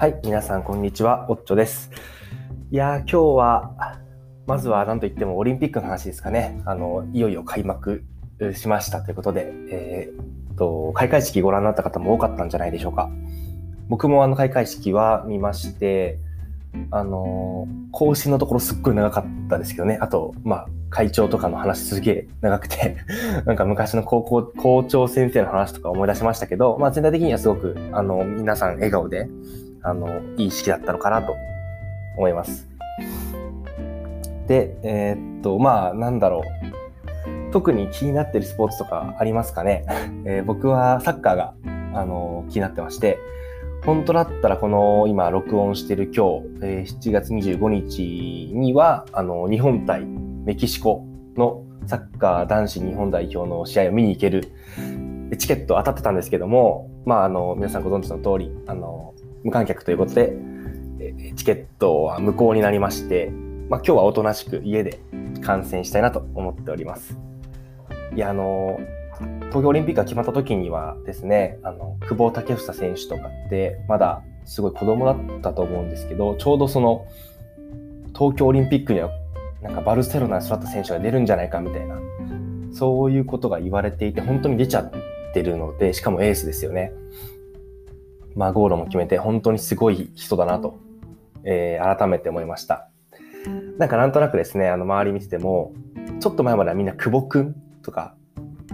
はい、皆さんこんにちは、おっちょです。いやー、今日は、まずは何といってもオリンピックの話ですかね。あの、いよいよ開幕しましたということで、えー、っと、開会式ご覧になった方も多かったんじゃないでしょうか。僕もあの開会式は見まして、あのー、更新のところすっごい長かったですけどね。あと、まあ、会長とかの話すげえ長くて なんか昔の高校、校長先生の話とか思い出しましたけど、まあ全体的にはすごく、あの、皆さん笑顔で、あの、いい式だったのかなと思います。で、えー、っと、まあ、なんだろう。特に気になってるスポーツとかありますかね？えー、僕はサッカーが、あの、気になってまして、本当だったらこの今録音してる今日、えー、7月25日には、あの、日本対メキシコのサッカー男子日本代表の試合を見に行けるチケット当たってたんですけども、まあ、あの、皆さんご存知の通り、あの、無観客ということで、チケットは無効になりまして、まあ、今日はおとなしく家で観戦したいなと思っております。いや、あの、東京オリンピックが決まった時にはですね、あの、久保建英選手とかって、まだすごい子供だったと思うんですけど、ちょうどその、東京オリンピックには、なんかバルセロナに育った選手が出るんじゃないかみたいな、そういうことが言われていて、本当に出ちゃってるので、しかもエースですよね。まあ、ゴールも決めて、本当にすごい人だなと、えー、改めて思いました。なんかなんとなくですね、あの、周り見てても、ちょっと前まではみんな久保くんとか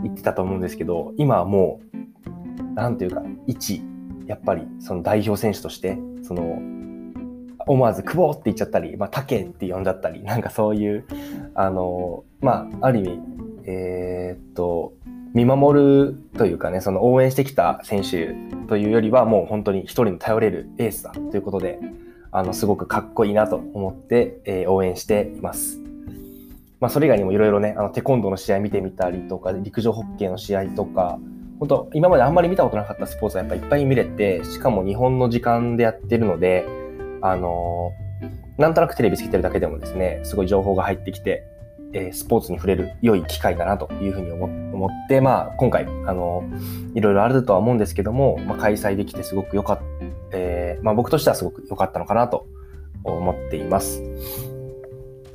言ってたと思うんですけど、今はもう、なんていうか、一、やっぱりその代表選手として、その、思わず久保って言っちゃったり、まあ、竹って呼んじゃったり、なんかそういう、あの、まあ、ある意味、えー、っと、見守るというかね、その応援してきた選手というよりは、もう本当に一人の頼れるエースだということで、あの、すごくかっこいいなと思って、えー、応援しています。まあ、それ以外にもいろいろね、あの、テコンドーの試合見てみたりとか、陸上ホッケーの試合とか、本当今まであんまり見たことなかったスポーツはやっぱいっぱい見れて、しかも日本の時間でやってるので、あのー、なんとなくテレビつけてるだけでもですね、すごい情報が入ってきて、えー、スポーツに触れる良い機会だなというふうに思って、まあ、今回、あの、いろいろあるとは思うんですけども、まあ、開催できてすごく良かった、えー、まあ、僕としてはすごく良かったのかなと思っています。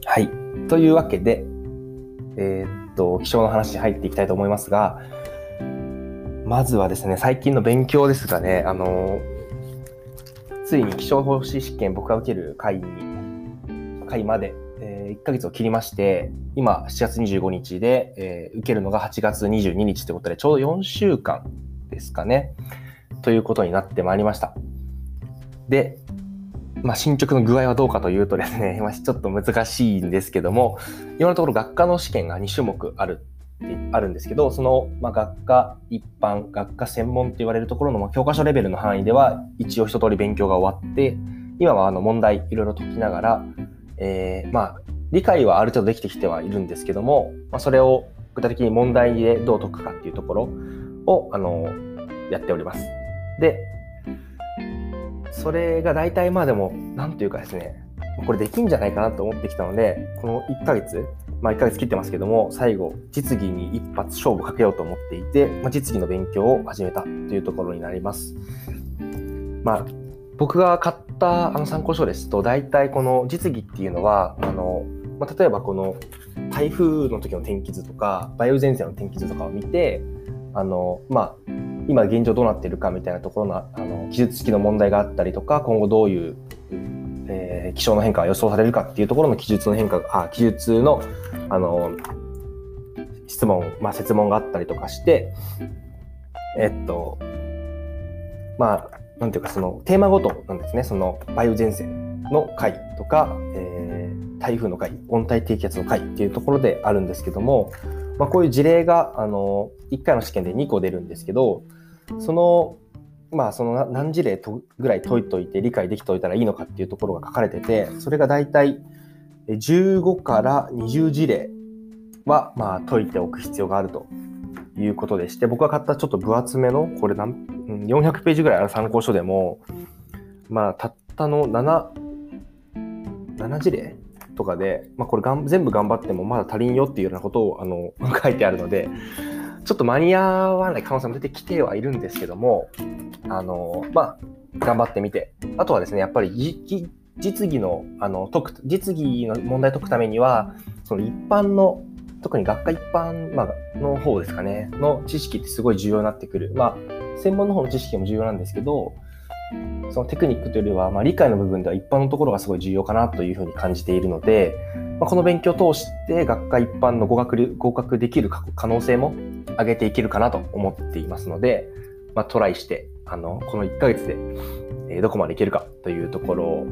はい。というわけで、えー、っと、気象の話に入っていきたいと思いますが、まずはですね、最近の勉強ですがね、あの、ついに気象方針試験僕が受ける会に、会まで1ヶ月を切りまして、今7月25日で、えー、受けるのが8月22日ということで、ちょうど4週間ですかね、ということになってまいりました。で、まあ、進捗の具合はどうかというとですね、まあ、ちょっと難しいんですけども、今のところ学科の試験が2種目あるあるんですけど、その、まあ、学科一般、学科専門と言われるところの、まあ、教科書レベルの範囲では、一応一通り勉強が終わって、今はあの問題いろいろ解きながら、えー、まあ、理解はある程度できてきてはいるんですけども、まあ、それを具体的に問題でどう解くかっていうところを、あの、やっております。で、それが大体まあでも、なんというかですね、これできんじゃないかなと思ってきたので、この1ヶ月、まあ1ヶ月切ってますけども、最後、実技に一発勝負かけようと思っていて、まあ、実技の勉強を始めたというところになります。まあ、僕が買ったあの参考書ですと、大体この実技っていうのは、あの、まあ、例えばこの台風の時の天気図とか梅雨前線の天気図とかを見てあの、まあ、今現状どうなってるかみたいなところのあの記述付きの問題があったりとか今後どういう、えー、気象の変化が予想されるかっていうところの記述の変化あ記述のあの質問、まあ、設問があったりとかしてえっとまあなんていうかそのテーマごとなんですね。その梅雨前線の回とか、えー台風の回、温帯低気圧の回っていうところであるんですけども、まあ、こういう事例が、あの、1回の試験で2個出るんですけど、その、まあ、その何事例とぐらい解いといて理解できておいたらいいのかっていうところが書かれてて、それが大体15から20事例は、まあ、解いておく必要があるということでして、僕が買ったちょっと分厚めの、これ何、400ページぐらいある参考書でも、まあ、たったの7、7事例とかで、まあ、これがん全部頑張ってもまだ足りんよっていうようなことをあの 書いてあるので、ちょっと間に合わない可能性も出てきてはいるんですけども、あの、まあ、頑張ってみて、あとはですね、やっぱり実技の、あの、解く、実技の問題解くためには、その一般の、特に学科一般、まあ、の方ですかね、の知識ってすごい重要になってくる。まあ、専門の方の知識も重要なんですけど、そのテクニックというよりは、まあ、理解の部分では一般のところがすごい重要かなというふうに感じているので、まあ、この勉強を通して学科一般の合格合格できる可能性も上げていけるかなと思っていますので、まあ、トライして、あの、この1ヶ月で、えどこまでいけるかというところ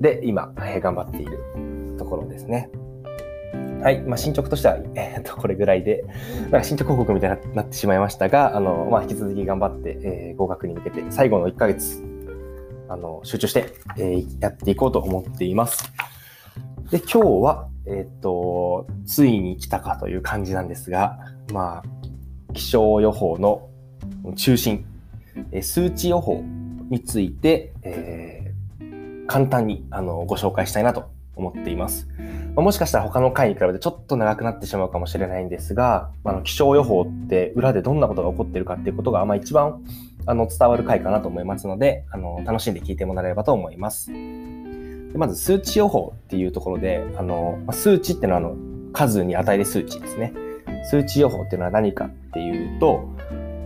で、今、え頑張っているところですね。はい。まあ、進捗としては、えー、と、これぐらいで、なんか進捗報告みたいになってしまいましたが、あの、まあ、引き続き頑張って、えー、合格に向けて、最後の1ヶ月、あの、集中して、えー、やっていこうと思っています。で、今日は、えっ、と、ついに来たかという感じなんですが、まあ、気象予報の中心、え数値予報について、え、簡単にあのご紹介したいなと思っています。まもしかしたら他の回に比べてちょっと長くなってしまうかもしれないんですが、あの気象予報って裏でどんなことが起こっているかっていうことが、まあ、一番あの伝わる回かなと思いますのであの、楽しんで聞いてもらえればと思います。でまず数値予報っていうところで、あの数値ってのはあの数に値で数値ですね。数値予報っていうのは何かっていうと、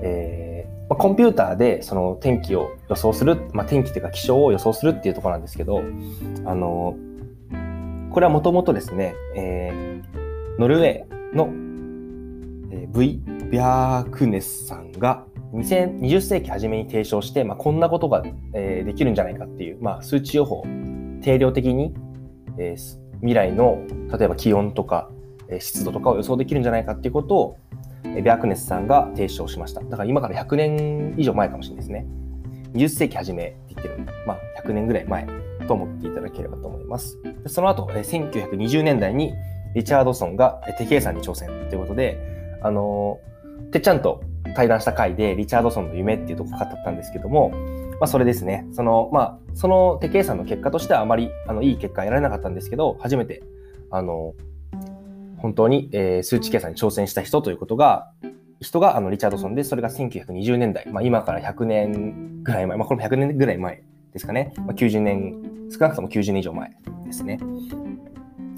えーまあ、コンピューターでその天気を予想する、まあ、天気というか気象を予想するっていうところなんですけど、あのこれはもともとですね、えー、ノルウェーの、えー、V・ ビャークネスさんが2020世紀初めに提唱して、まあ、こんなことが、えー、できるんじゃないかっていう、まあ、数値予報、定量的に、えー、未来の例えば気温とか、えー、湿度とかを予想できるんじゃないかっていうことを、えー、ビャークネスさんが提唱しました。だから今から100年以上前かもしれないですね。20世紀初めって言ってるまあ、100年ぐらい前と思っていただければと思います。その後、え1920年代にリチャードソンが手計算に挑戦ということで、あのてっちゃんと対談した回でリチャードソンの夢っていうとこ語ったんですけども、まあそれですね。その、まあ、その手計算の結果としてはあまりあのいい結果得られなかったんですけど、初めて、あの、本当に、えー、数値計算に挑戦した人ということが、人があのリチャードソンで、それが1920年代、まあ、今から100年ぐらい前、まあ、これも100年ぐらい前ですかね。まあ、90年少なくとも90年以上前ですね。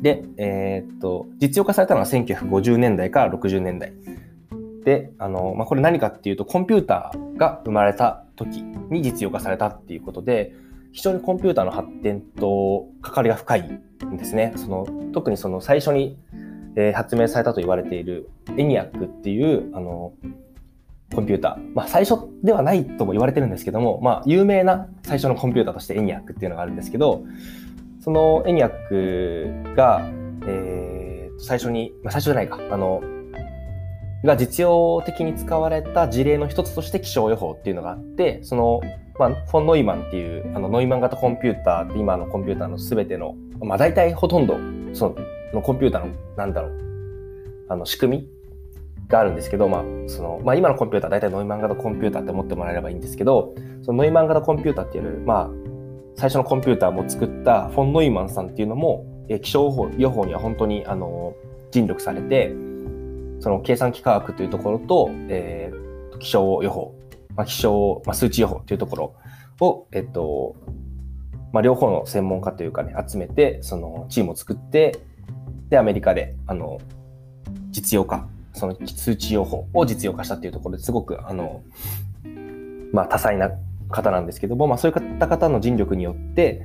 で、えー、っと、実用化されたのは1950年代から60年代。で、あの、まあ、これ何かっていうと、コンピューターが生まれた時に実用化されたっていうことで、非常にコンピューターの発展と関わりが深いんですね。その、特にその最初に、えー、発明されたと言われているエニアックっていう、あの、コンピューター。まあ、最初ではないとも言われてるんですけども、まあ、有名な最初のコンピューターとしてエニアックっていうのがあるんですけど、そのエニアックが、えー、最初に、まあ、最初じゃないか、あの、が実用的に使われた事例の一つとして気象予報っていうのがあって、その、まあ、フォン・ノイマンっていう、あの、ノイマン型コンピューターって今のコンピューターのすべての、まあ、大体ほとんど、その、コンピューターの、なんだろう、あの、仕組みがあるんですけど、まあ、その、まあ、今のコンピューター、大体ノイマン型コンピューターって思ってもらえればいいんですけど、そのノイマン型コンピューターっていう、まあ、最初のコンピューターも作ったフォン・ノイマンさんっていうのも、え気象予報には本当に、あの、尽力されて、その計算機科学というところと、えー、気象予報、まあ、気象、まあ、数値予報というところを、えっと、まあ、両方の専門家というかね、集めて、そのチームを作って、で、アメリカで、あの、実用化その数値予報を実用化したっていうところですごく、あの、まあ、多彩な方なんですけども、まあ、そういった方の尽力によって、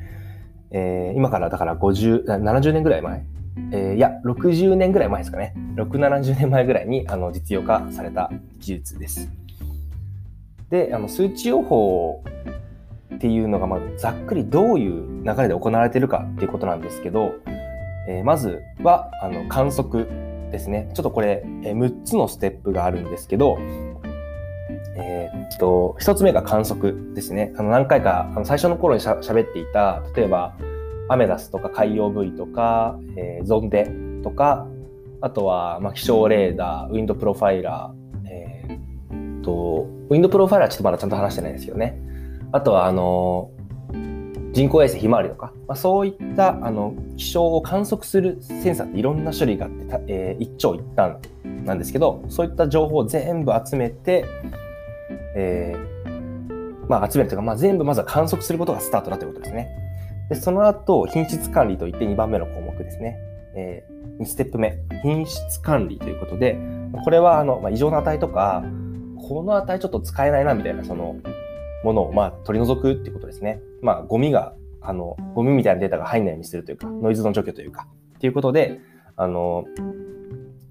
えー、今からだから50、70年ぐらい前、えー、いや、60年ぐらい前ですかね。6、70年前ぐらいにあの実用化された技術です。で、あの数値予報っていうのが、まあざっくりどういう流れで行われているかっていうことなんですけど、えー、まずはあの観測ですね。ちょっとこれ、え6つのステップがあるんですけど、えー、っと、1つ目が観測ですね。あの何回か、あの最初の頃にしゃ喋っていた、例えば、アメダスとか海洋ブイとか、えー、ゾンデとか、あとは、まあ、気象レーダー、ウィンドプロファイラー、えー、と、ウィンドプロファイラーちょっとまだちゃんと話してないですけどね。あとは、あの、人工衛星ひまわりとか、まあ、そういったあの気象を観測するセンサーっていろんな種類があって、えー、一長一短なんですけどそういった情報を全部集めて、えー、まあ、集めるというか、まあ、全部まずは観測することがスタートだということですね。で、その後、品質管理といって2番目の項目ですね。えー、2ステップ目、品質管理ということで、これは、あの、まあ、異常な値とか、この値ちょっと使えないな、みたいな、その、ものを、まあ、取り除くっていうことですね。まあ、ゴミが、あの、ゴミみたいなデータが入んないようにするというか、ノイズの除去というか、っていうことで、あの、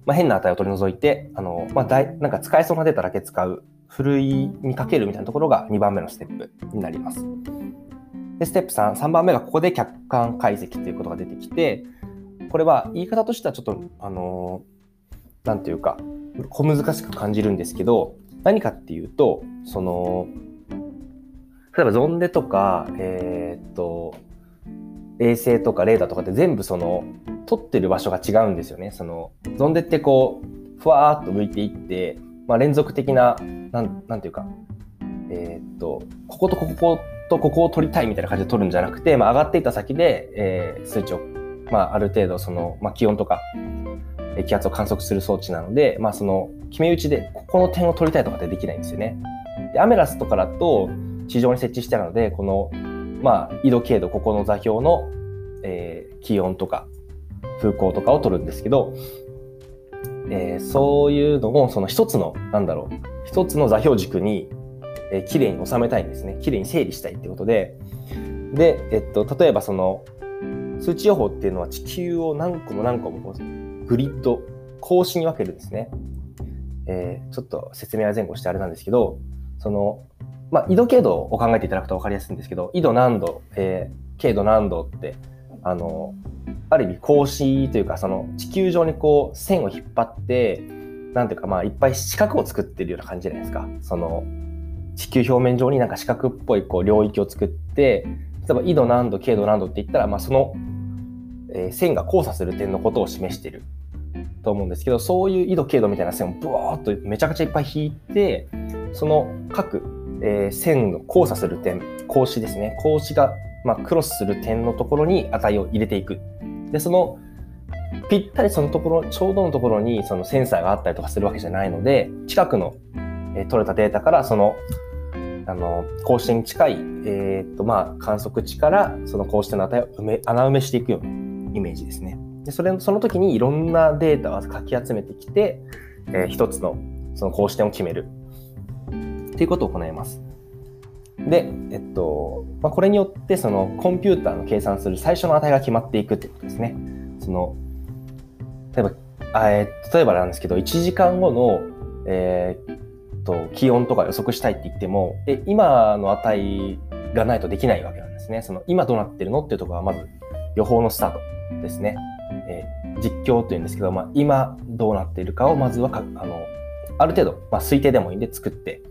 まあ、変な値を取り除いて、あの、まあ、だい、なんか使えそうなデータだけ使う、ふるいにかけるみたいなところが2番目のステップになります。で、ステップ3、3番目がここで客観解析ということが出てきて、これは言い方としてはちょっと、あの、なんていうか、小難しく感じるんですけど、何かっていうと、その、例えばゾンデとか、えー、っと、衛星とかレーダーとかって全部その、撮ってる場所が違うんですよね。その、ゾンデってこう、ふわーっと向いていって、まあ、連続的な、なん、なんていうか、えー、っと、こことこことここを取りたいみたいな感じで取るんじゃなくて、まあ、上がっていった先で、えー、数値を、まあ、ある程度、その、まあ、気温とか、気圧を観測する装置なので、まあ、その、決め打ちで、ここの点を取りたいとかってできないんですよね。で、アメラスとかだと、地上に設置してあるので、この、まあ、緯度、経度、ここの座標の、えー、気温とか、風向とかを取るんですけど、えー、そういうのを、その一つの、なんだろう、一つの座標軸に、えー、綺麗に収めたいんですね。綺麗に整理したいってことで、で、えっと、例えばその、数値予報っていうのは地球を何個も何個もこうグリッド、格子に分けるんですね。えー、ちょっと説明は前後してあれなんですけど、その、まあ、緯度経度を考えていただくと分かりやすいんですけど、緯度何度、えー、経度何度って、あの、ある意味格子というか、その地球上にこう線を引っ張って、なんていうかまあいっぱい四角を作ってるような感じじゃないですか。その地球表面上になんか四角っぽいこう領域を作って、例えば緯度何度、経度何度って言ったら、まあその、えー、線が交差する点のことを示していると思うんですけど、そういう緯度、経度みたいな線をブワーっとめちゃくちゃいっぱい引いて、その各、えー、線の交差する点、格子ですね。格子が、まあ、クロスする点のところに値を入れていく。で、その、ぴったりそのところ、ちょうどのところにそのセンサーがあったりとかするわけじゃないので、近くの、えー、取れたデータからその、あの、格子に近い、えー、っと、まあ、観測値からその格子点の値を埋め、穴埋めしていくようなイメージですね。で、それ、その時にいろんなデータをかき集めてきて、えー、一つのその格子点を決める。っていうことを行います。で、えっと、まあ、これによってそのコンピューターの計算する最初の値が決まっていくってことですね。その、例えば、あえ例えばなんですけど、1時間後の、えー、っと、気温とか予測したいって言っても、え、今の値がないとできないわけなんですね。その、今どうなってるのっていうところはまず予報のスタートですね。えー、実況というんですけど、まあ、今どうなっているかをまずはか、あの、ある程度、まあ、推定でもいいんで作って、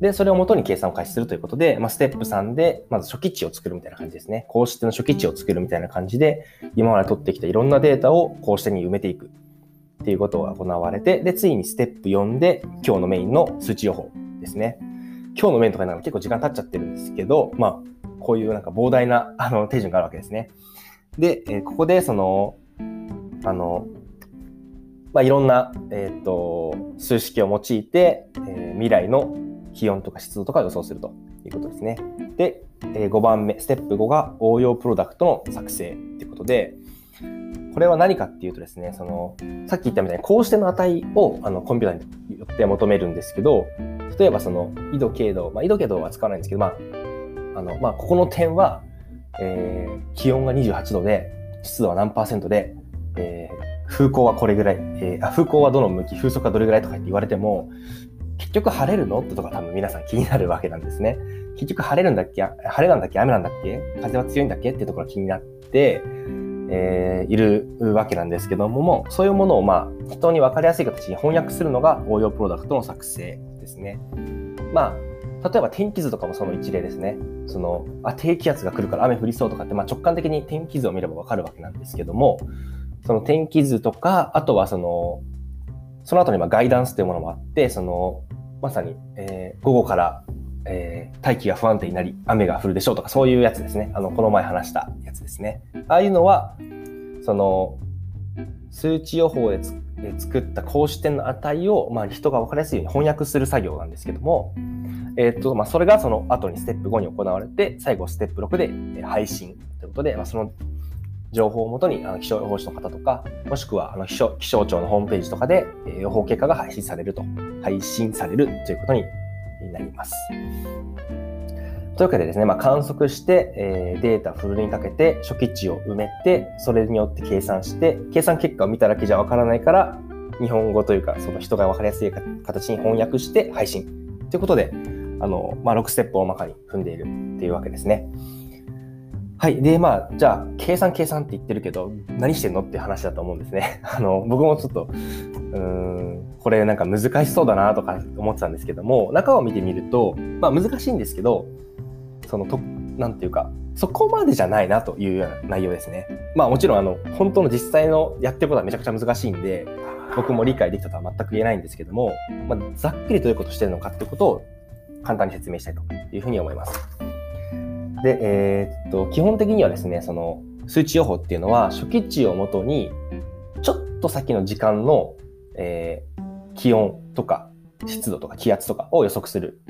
で、それを元に計算を開始するということで、まあ、ステップ3で、まず初期値を作るみたいな感じですね。公式の初期値を作るみたいな感じで、今まで取ってきたいろんなデータを公式に埋めていくっていうことが行われて、で、ついにステップ4で、今日のメインの数値予報ですね。今日のメインとかなんか結構時間経っちゃってるんですけど、まあ、こういうなんか膨大なあの手順があるわけですね。で、えー、ここでその、あの、まあ、いろんな、えっ、ー、と、数式を用いて、えー、未来の気温とか湿度とかを予想するということですね。で、え、5番目、ステップ5が応用プロダクトの作成ということで、これは何かっていうとですね、その、さっき言ったみたいに、こうしての値をあのコンピューターによって求めるんですけど、例えばその、緯度、経度、まあ、緯度、経度は使わないんですけど、まあ、あの、まあ、ここの点は、えー、気温が28度で、湿度は何パーセントで、えー、風向はこれぐらい、えー、あ風向はどの向き、風速はどれぐらいとかって言われても、結局晴れるの？ってとか多分皆さん気になるわけなんですね。結局晴れるんだっけ？晴れなんだっけ？雨なんだっけ？風は強いんだっけ？ってところが気になって、えー、いるわけなんですけども、もそういうものをまあ人に分かりやすい形に翻訳するのが応用プロダクトの作成ですね。まあ、例えば天気図とかもその一例ですね。その、あ、低気圧が来るから雨降りそうとかって、まあ直感的に天気図を見ればわかるわけなんですけども、その天気図とか、あとはその、その後にまガイダンスというものもあって、その、まさに、えー、午後から、えー、大気が不安定になり、雨が降るでしょうとか、そういうやつですね。あの、この前話したやつですね。ああいうのは、その、数値予報で作った公式点の値を、まあ、人が分かりやすいように翻訳する作業なんですけども、えーとまあ、それがその後にステップ5に行われて、最後ステップ6で配信ということで、まあ、その情報をもとにあの気象予報士の方とか、もしくはあの気象気象庁のホームページとかで、予報結果が配信されると、配信されるということになります。というわけでですね、まあ、観測して、えー、データフルにかけて初期値を埋めて、それによって計算して、計算結果を見ただけじゃわからないから、日本語というか、その人がわかりやすい形に翻訳して配信ということで、あの、まあ、6ステップを大まかに踏んでいるっていうわけですね。はい。で、まあ、じゃあ、計算計算って言ってるけど、何してんのって話だと思うんですね。あの、僕もちょっと、うーん、これなんか難しそうだなとか思ってたんですけども、中を見てみると、まあ難しいんですけど、そのと、なんていうか、そこまでじゃないなというような内容ですね。まあもちろん、あの、本当の実際のやってることはめちゃくちゃ難しいんで、僕も理解できたとは全く言えないんですけども、まあ、ざっくりどういうことしてるのかっていうことを簡単に説明したいというふうに思います。で、えー、っと、基本的にはですね、その数値予報っていうのは初期値をもとに、ちょっと先の時間の、えー、気温とか湿度とか気圧とかを予測する。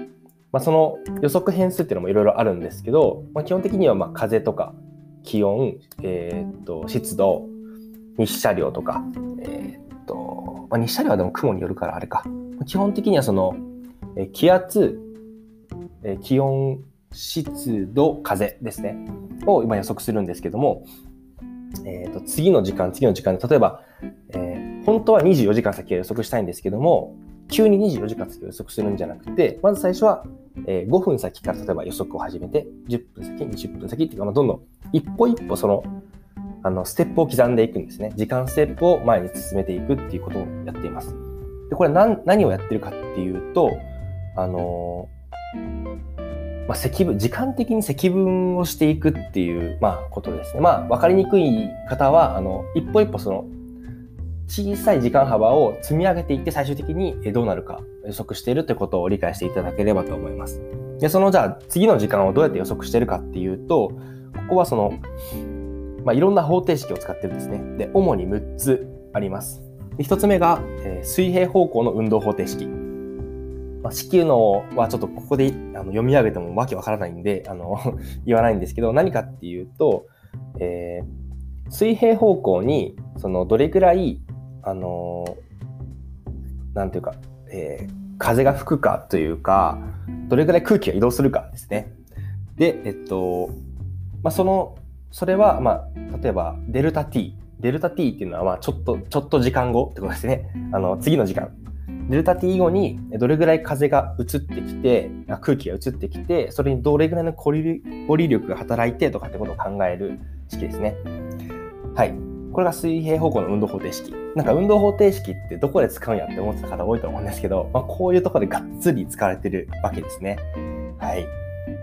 まあ、その予測変数っていうのもいろいろあるんですけど、まあ、基本的にはまあ風とか気温、えー、っと湿度、日射量とか、えー、っと、まあ、日射量はでも雲によるからあれか。基本的にはその、えー、気圧、えー、気温、湿度、風ですね。を今予測するんですけども、えーと、次の時間、次の時間で、例えば、えー、本当は24時間先を予測したいんですけども、急に24時間先を予測するんじゃなくて、まず最初は、え、5分先から例えば予測を始めて、10分先、20分先っていうか、まあ、どんどん一歩一歩その、あの、ステップを刻んでいくんですね。時間ステップを前に進めていくっていうことをやっています。で、これ何何をやってるかっていうと、あのーまあ、積分、時間的に積分をしていくっていう、まあ、ことですね。まあ、わかりにくい方は、あの、一歩一歩その、小さい時間幅を積み上げていって最終的にどうなるか予測しているということを理解していただければと思います。で、そのじゃあ次の時間をどうやって予測しているかっていうと、ここはその、まあ、いろんな方程式を使ってるんですね。で、主に6つあります。1つ目が、えー、水平方向の運動方程式。まあ、子宮のはちょっとここであの読み上げてもわけわからないんで、あの 言わないんですけど、何かっていうと、えー、水平方向に、その、どれくらい、あのなんていうか、えー、風が吹くかというか、どれくらい空気が移動するかですね。で、えっと、まあ、その、それは、まあ、例えば、デルタ t。デルタ t っていうのは、まあ、ちょっと、ちょっと時間後ってことですね。あの、次の時間。デルタ T 後にどれぐらい風が移ってきて、空気が移ってきて、それにどれぐらいのコリ力が働いてとかってことを考える式ですね。はい。これが水平方向の運動方程式。なんか運動方程式ってどこで使うんやって思ってた方多いと思うんですけど、まあ、こういうとこでがっつり使われてるわけですね。はい。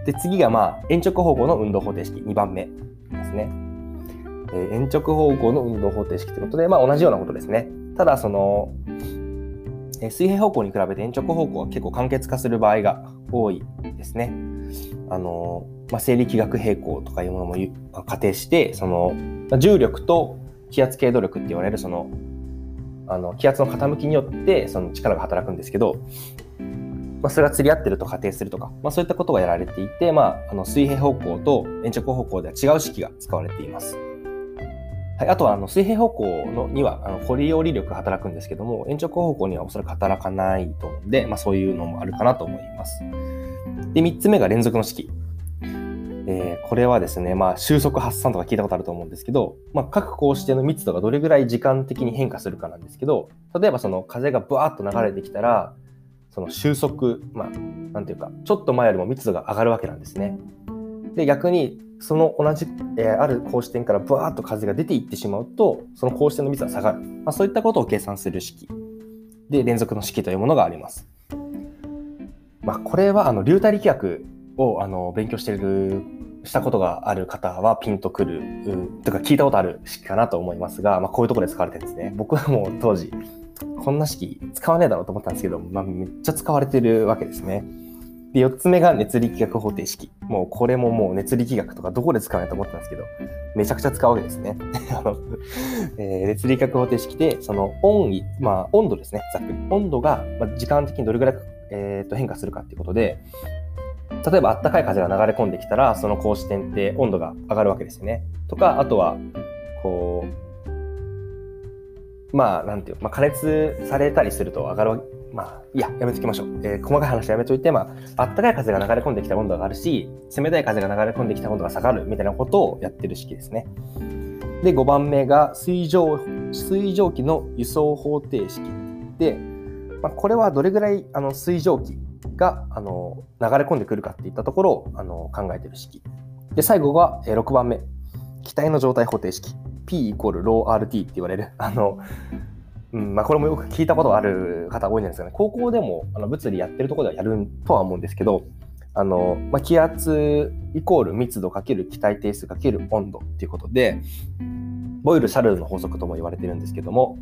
で、次がまあ、延直方向の運動方程式、2番目ですね。えー、延直方向の運動方程式ということで、まあ同じようなことですね。ただ、その、水平方向に比べて延直方向は結構簡潔化する場合が多いですね。あの、まあ、生理気学平衡とかいうものも仮定して、その、重力と気圧経度力って言われるその、あの、気圧の傾きによってその力が働くんですけど、まあ、それが釣り合ってると仮定するとか、まあ、そういったことがやられていて、まあ、あの水平方向と延直方向では違う式が使われています。はい、あとはあの水平方向のにはあのコリオリ力が働くんですけども、延直方向にはおそらく働かないと思うんで、まあ、そういうのもあるかなと思います。で、3つ目が連続の式。えー、これはですね、まあ、収束発散とか聞いたことあると思うんですけど、まあ、各格子の密度がどれぐらい時間的に変化するかなんですけど、例えばその風がブワーッと流れてきたら、その収束、まあ、なんていうか、ちょっと前よりも密度が上がるわけなんですね。で、逆に、その同じ、えー、ある格子点からブワーッと風が出ていってしまうと、その格子点の密度が下がる。まあ、そういったことを計算する式。で、連続の式というものがあります。まあ、これは、あの、流体力学を、あの、勉強している、したことがある方はピンとくる、とか聞いたことある式かなと思いますが、まあ、こういうところで使われてるんですね。僕はもう当時、こんな式使わねえだろうと思ったんですけど、まあ、めっちゃ使われてるわけですね。で、4つ目が熱力学方程式。もうこれももう熱力学とかどこで使うのと思ったんですけど、めちゃくちゃ使うわけですね。あのえー、熱力学方程式で、その温位、まあ温度ですね、ざっくり。温度が、ま、時間的にどれぐらい、えー、と変化するかっていうことで、例えばあったかい風が流れ込んできたら、その格子点って温度が上がるわけですよね。とか、あとは、こう、まあ、なんていう、まあ、加熱されたりすると上がるまあ、いや、やめときましょう。えー、細かい話やめといて、まあ、あったかい風が流れ込んできた温度が上がるし、冷たい風が流れ込んできた温度が下がるみたいなことをやってる式ですね。で、5番目が水蒸水蒸気の輸送方程式で、まあ、これはどれぐらいあの水蒸気があの流れ込んでくるかっていったところをあの考えてる式。で、最後が6番目。気体の状態方程式。P イコール ρRT って言われる。あの、うんまあ、これもよく聞いたことある方多いんですがね、高校でもあの物理やってるところではやるとは思うんですけど、あのまあ、気圧イコール密度かける気体定数かける温度っていうことで、ボイル・シャルルの法則とも言われてるんですけども、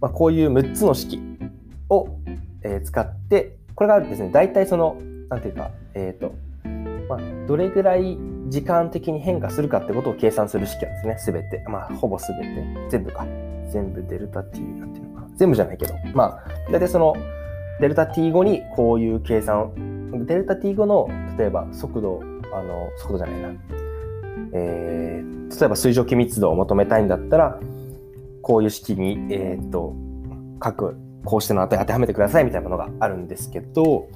まあ、こういう6つの式を、えー、使って、これがですね、大体その、なんていうか、えっ、ー、と、まあ、どれぐらい時間的に変化するかってことを計算する式なんですね、すべて。まあ、ほぼすべて。全部か。全部デルタ t なんていうのか。全部じゃないけど、まあ、大体その、デルタ t 後にこういう計算デルタ t 後の、例えば速度、あの、速度じゃないな。えー、例えば水蒸気密度を求めたいんだったら、こういう式に、えー、っと、各、こうしての値当てはめてくださいみたいなものがあるんですけど、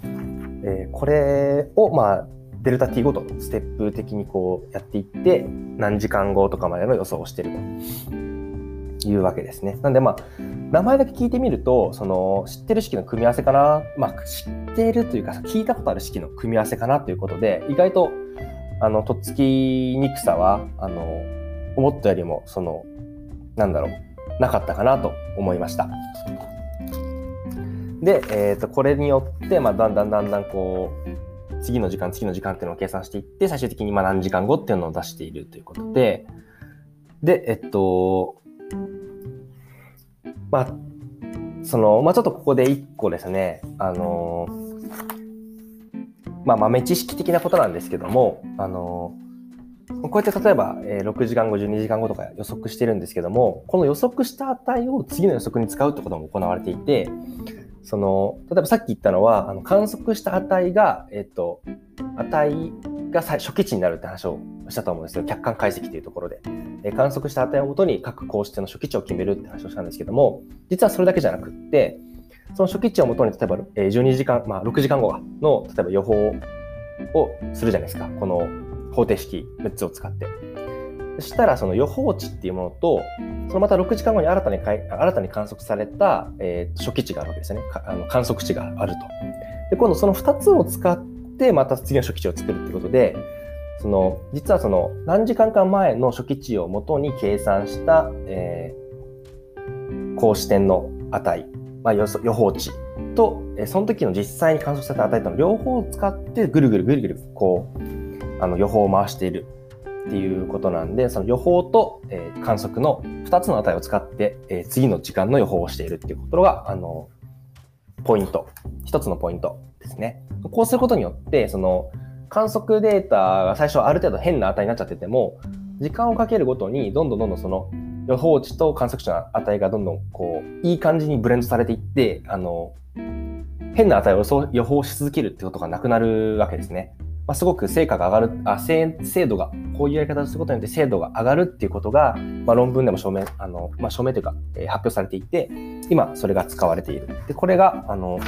えー、これを、まあ、デルタ t ごとステップ的にこうやっていって、何時間後とかまでの予想をしてると。いうわけですね。なんでまあ、名前だけ聞いてみると、その知ってる式の組み合わせかな、まあ知ってるというか、聞いたことある式の組み合わせかなということで、意外と、あの、とっつきにくさは、あの、思ったよりも、その、なんだろう、なかったかなと思いました。で、えっ、ー、と、これによって、まあ、だんだんだんだんこう、次の時間、次の時間っていうのを計算していって、最終的にまあ何時間後っていうのを出しているということで、で、えっと、まあ、その、まあ、ちょっとここで一個ですね、あのまあ、豆知識的なことなんですけども、あのこうやって例えば、え、6時間後、12時間後とか予測してるんですけども、この予測した値を次の予測に使うってことも行われていて、その、例えばさっき言ったのは、あの観測した値が、えっ、と、値が初期値になるって話をしたと思うんですよ。客観解析というところで。え観測した値をもとに各公式の初期値を決めるって話をしたんですけども、実はそれだけじゃなくって、その初期値をもとに、例えば12時間、まあ6時間後の、例えば予報をするじゃないですか。この方程式6つを使って。そしたら、その予報値っていうものと、そのまた6時間後に新たに新たに観測された、えー、初期値があるわけですね。あの観測値があると。で、今度その2つを使って、また次の初期値を作るってことで、その実はその何時間か前の初期値をもとに計算した、えー、高視点の値、まあ、予予報値と、その時の実際に観測された値との両方を使ってぐるぐるぐるぐるこうあの予報を回しているっていうことなんでその予報と、えー、観測の2つの値を使って、えー、次の時間の予報をしているっていうことがあのポイント一つのポイントですね。こうすることによってその観測データが最初ある程度変な値になっちゃってても、時間をかけるごとにどんどんどんどんその予報値と観測値の値がどんどんこういい感じにブレンドされていってあの変な値を予報し続けるってことがなくなるわけですね。まあ、すごく成果が上がるあ精度がこういうやり方をすることによって精度が上がるっていうことが、まあ、論文でも証明あの、まあ、証明というか、えー、発表されていて今それが使われている。でこれがあの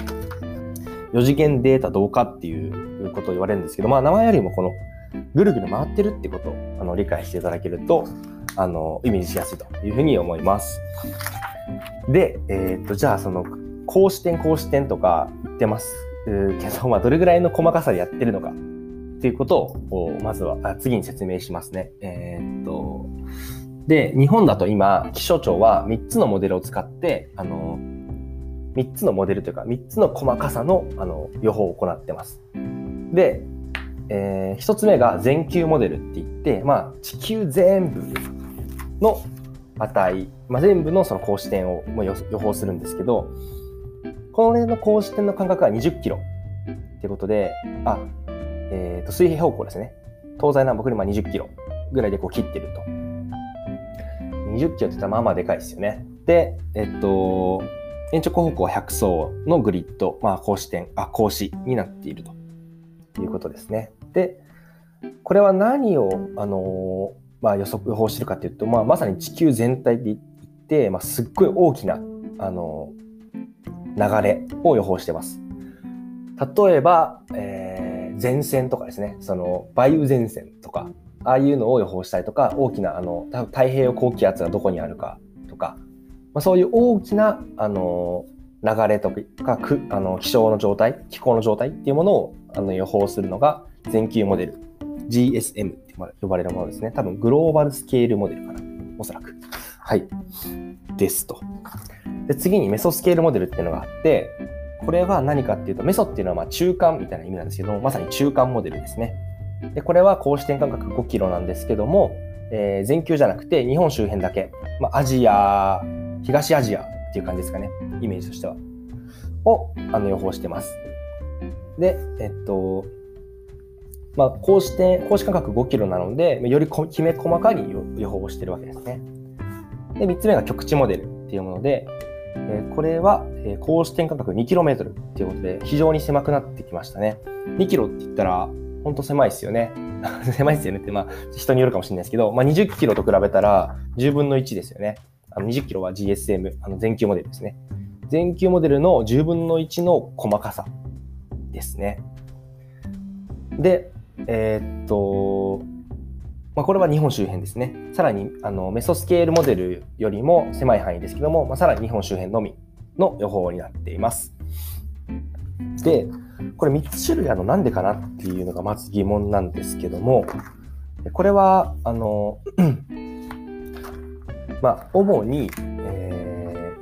4次元データ同化っていうことを言われるんですけど、まあ、名前よりもこのぐるぐる回ってるってことをあの理解していただけるとあのイメージしやすいというふうに思います。で、えー、っとじゃあその公視点公視点とか言ってますけど、まあ、どれぐらいの細かさでやってるのかっていうことをまずは次に説明しますね。えー、っとで日本だと今気象庁は3つのモデルを使ってあの3つのモデルというか、3つの細かさのあの予報を行ってます。で、えー、1つ目が全球モデルって言って、まあ、地球全部の値、まあ、全部のその高視点を予報するんですけど、この辺の高視点の間隔は20キロってことで、あ、え、ー、と、水平方向ですね。東西南北にまあ20キロぐらいでこう切ってると。20キロって言ったらまあまあでかいですよね。で、えっと、延長方向は100層のグリッド、まあ、格子点、あ、格子になっているということですね。で、これは何を、あのまあ、予測、予報してるかというと、まあ、まさに地球全体で言って、まあ、すっごい大きな、あの流れを予報してます。例えば、えー、前線とかですね、その梅雨前線とか、ああいうのを予報したりとか、大きなあの太平洋高気圧がどこにあるかとか、まあ、そういう大きなあの流れとかくあの気象の状態、気候の状態っていうものをあの予報するのが全球モデル、GSM って呼ばれるものですね。多分グローバルスケールモデルかな、おそらく。はい。ですと。で次にメソスケールモデルっていうのがあって、これは何かっていうと、メソっていうのはまあ中間みたいな意味なんですけども、まさに中間モデルですね。でこれは格子点間隔5キロなんですけども、えー、全球じゃなくて日本周辺だけ、まあ、アジア、東アジアっていう感じですかね、イメージとしては。をあの予報してます。で、えっと、まあ、格子点、格子間隔5キロなので、よりきめ細かに予報をしてるわけですね。で、3つ目が局地モデルっていうもので、えこれは、え格子点間隔 2km っていうことで、非常に狭くなってきましたね。2キロって言ったら、ほんと狭いですよね。狭いですよねって、まあ、人によるかもしれないですけど、まあ、20キロと比べたら10分の1ですよね。あの20キロは GSM、あの全球モデルですね。全球モデルの10分の1の細かさですね。で、えー、っと、まあ、これは日本周辺ですね。さらにあのメソスケールモデルよりも狭い範囲ですけども、まあ、さらに日本周辺のみの予報になっています。で、これ3つ種類あのなんでかなっていうのがまず疑問なんですけども、これは、あの、まあ、主に、え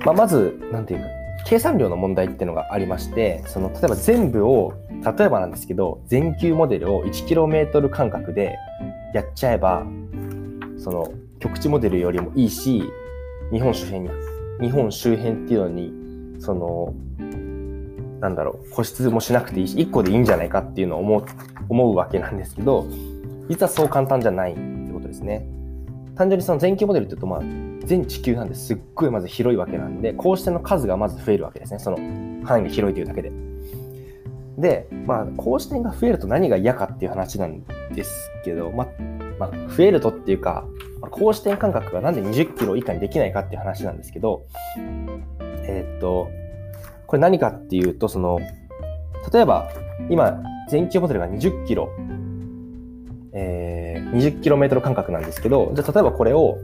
ー、まあ、まず、なんていうか、計算量の問題っていうのがありまして、その、例えば全部を例えばなんですけど、全球モデルを 1km 間隔でやっちゃえば、その局地モデルよりもいいし、日本周辺に、日本周辺っていうのに、その、なんだろう、固執もしなくていいし、1個でいいんじゃないかっていうのを思う、思うわけなんですけど、実はそう簡単じゃないってことですね。単純にその全球モデルって言うと、まあ、全地球なんですっごいまず広いわけなんで、こうしての数がまず増えるわけですね。その範囲が広いというだけで。で、まあ、こう視点が増えると何が嫌かっていう話なんですけど、まあ、まあ、増えるとっていうか、まあ、高視点間隔がなんで20キロ以下にできないかっていう話なんですけど、えー、っと、これ何かっていうと、その、例えば、今、全球モデルが20キロ、えー、20キロメートル間隔なんですけど、じゃ例えばこれを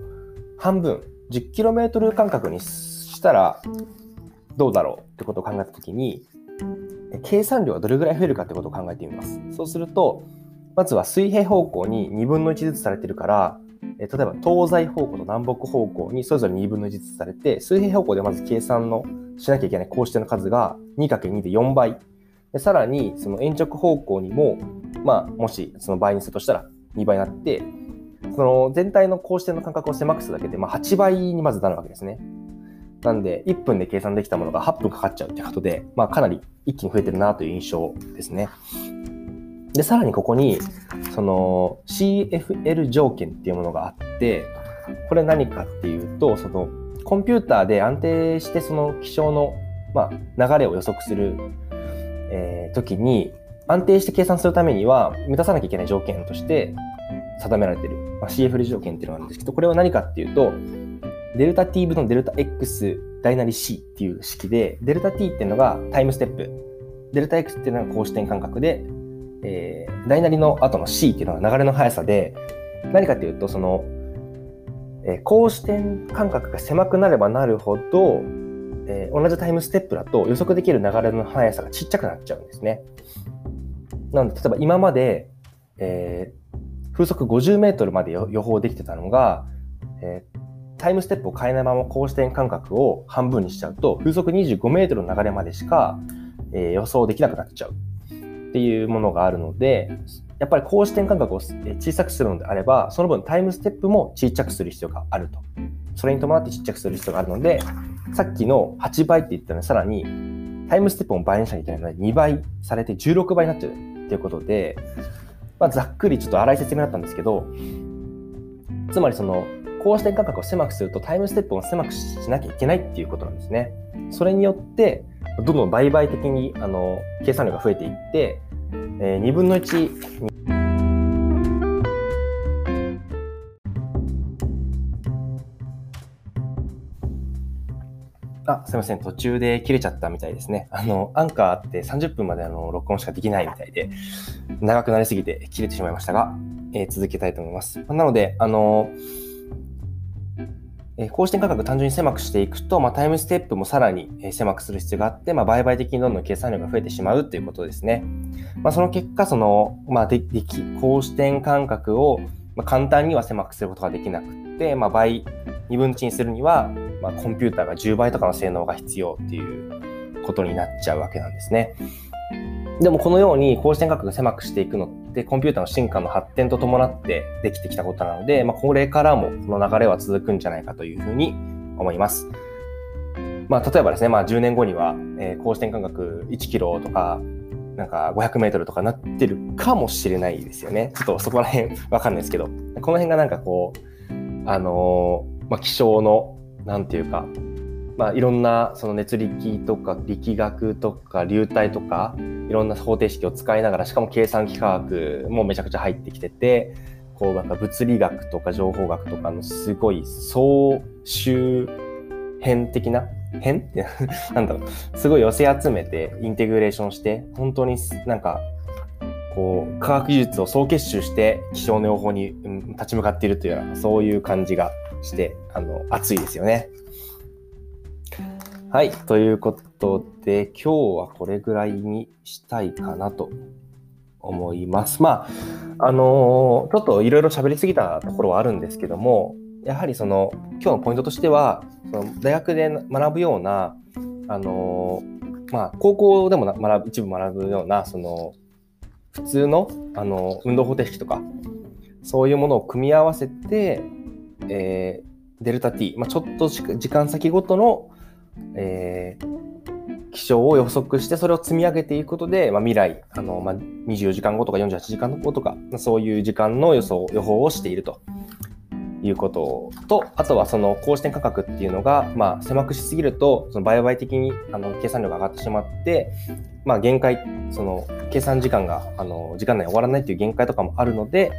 半分、10キロメートル間隔にしたらどうだろうってことを考えたときに、計算量がどれぐらい増えるかってことを考えてみます。そうすると、まずは水平方向に2分の1ずつされてるから、え例えば東西方向と南北方向にそれぞれ2分の1ずつされて、水平方向でまず計算のしなきゃいけない公式の数が 2×2 で4倍。でさらに、その延直方向にも、まあ、もしその倍にするとしたら2倍になって、その全体の公式の間隔を狭くするだけで、まあ、8倍にまずなるわけですね。なんで、1分で計算できたものが8分かかっちゃうってことで、まあ、かなり一気に増えてるなという印象ですね。で、さらにここに、その CFL 条件っていうものがあって、これ何かっていうと、そのコンピューターで安定してその気象の、まあ、流れを予測する、えー、時に、安定して計算するためには満たさなきゃいけない条件として定められてる、まあ、CFL 条件っていうのがあるんですけど、これは何かっていうと、デルタ t 分のデルタ x 大なり c っていう式で、デルタ t っていうのがタイムステップ、デルタ x っていうのが高視点間隔で、えー、大なりの後の c っていうのが流れの速さで、何かっていうと、その、えー、高視点間隔が狭くなればなるほど、えー、同じタイムステップだと予測できる流れの速さがちっちゃくなっちゃうんですね。なので、例えば今まで、えー、風速50メートルまで予報できてたのが、えー、タイムステップを変えないまま高視点間隔を半分にしちゃうと、風速25メートルの流れまでしか、えー、予想できなくなっちゃうっていうものがあるので、やっぱり高視点間隔を小さくするのであれば、その分タイムステップも小さくする必要があると。それに伴ってちっちゃくする必要があるので、さっきの8倍って言ったのにさらにタイムステップも倍にしなきゃいけないので、2倍されて16倍になっちゃうっていうことで、まあ、ざっくりちょっと荒い説明だったんですけど、つまりその、公視点間隔を狭くするとタイムステップを狭くしなきゃいけないっていうことなんですね。それによって、どんどん倍々的にあの計算量が増えていって、えー、2分の1あ、すいません。途中で切れちゃったみたいですね。あの、アンカーって30分まであの録音しかできないみたいで、長くなりすぎて切れてしまいましたが、えー、続けたいと思います。なので、あのー、高視点価格単純に狭くしていくと、まあ、タイムステップもさらに狭くする必要があって、まあ、売買的にどんどん計算量が増えてしまうということですね。まあ、その結果、その、まあ、で、き、高視点間隔を簡単には狭くすることができなくって、まあ、倍、2分の1にするには、まあ、コンピューターが10倍とかの性能が必要っていうことになっちゃうわけなんですね。でもこのように高視点価格狭くしていくのってコンピューターの進化の発展と伴ってできてきたことなので、まあ、これからもこの流れは続くんじゃないかというふうに思います。まあ、例えばですね、まあ、10年後には、えー、高視点間隔1キロとか、なんか500メートルとかなってるかもしれないですよね。ちょっとそこら辺わかんないですけど、この辺がなんかこう、あのー、まあ、気象のなんていうか、まあ、いろんなその熱力とか力学とか流体とかいろんな方程式を使いながらしかも計算機科学もめちゃくちゃ入ってきててこうなんか物理学とか情報学とかのすごい総集編的な編？っ てなんだろうすごい寄せ集めてインテグレーションして本当になんかこう科学技術を総結集して気象の予報に立ち向かっているというようなそういう感じがして、あの、暑いですよね。はい。ということで、今日はこれぐらいにしたいかなと思います。まあ、あのー、ちょっといろいろ喋りすぎたところはあるんですけども、やはりその、今日のポイントとしては、その大学で学ぶような、あのー、まあ、高校でも学ぶ、一部学ぶような、その、普通の、あの、運動方程式とか、そういうものを組み合わせて、えー、デルタ T、まあ、ちょっと時間先ごとの、えー、気象を予測して、それを積み上げていくことで、まあ、未来、あのまあ、24時間後とか48時間後とか、そういう時間の予想、予報をしているということと、あとはその高視点価格っていうのが、まあ、狭くしすぎると、その倍々的にあの計算量が上がってしまって、まあ、限界、その計算時間があの時間内終わらないっていう限界とかもあるので、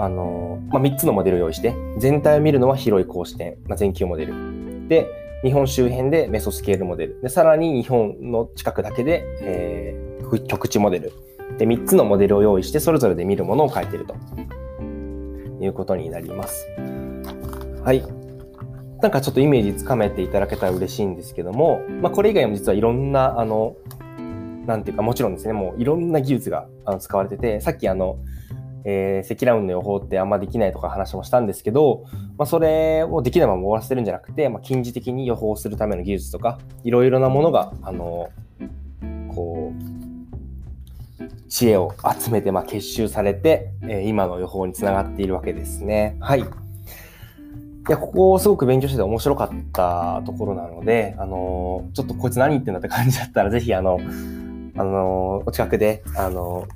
あのまあ、3つのモデルを用意して、全体を見るのは広い光視点、まあ、全球モデル。で、日本周辺でメソスケールモデル。で、さらに日本の近くだけで、えー、極地モデル。で、3つのモデルを用意して、それぞれで見るものを書いているということになります。はい。なんかちょっとイメージつかめていただけたら嬉しいんですけども、まあ、これ以外も実はいろんな、あの、なんていうか、もちろんですね、もういろんな技術が使われてて、さっきあの、えー、積乱雲の予報ってあんまできないとか話もしたんですけど、まあ、それをできないまま終わらせるんじゃなくて、まあ、近似的に予報するための技術とか、いろいろなものが、あの、こう、知恵を集めて、まあ、結集されて、えー、今の予報につながっているわけですね。はい。いや、ここをすごく勉強してて面白かったところなので、あの、ちょっとこいつ何言ってんだって感じだったら、ぜひ、あの、あの、お近くで、あの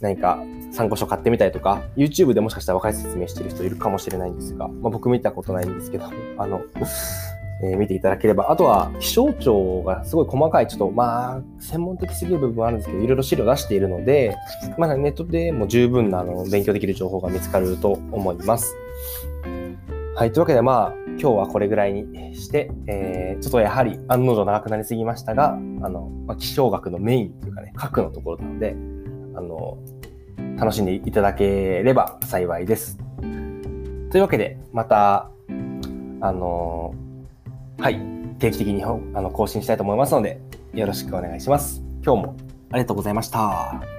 何か参考書買ってみたりとか、YouTube でもしかしたら若い説明してる人いるかもしれないんですが、まあ、僕見たことないんですけど、あの、えー、見ていただければ。あとは、気象庁がすごい細かい、ちょっと、まあ、専門的すぎる部分はあるんですけど、いろいろ資料出しているので、まだネットでも十分なあの勉強できる情報が見つかると思います。はい。というわけで、まあ、今日はこれぐらいにして、えー、ちょっとやはり案の定長くなりすぎましたが、あの、まあ、気象学のメインというかね、核のところなので、あの、楽しんでいただければ幸いです。というわけで、また、あの、はい、定期的にあの更新したいと思いますので、よろしくお願いします。今日もありがとうございました。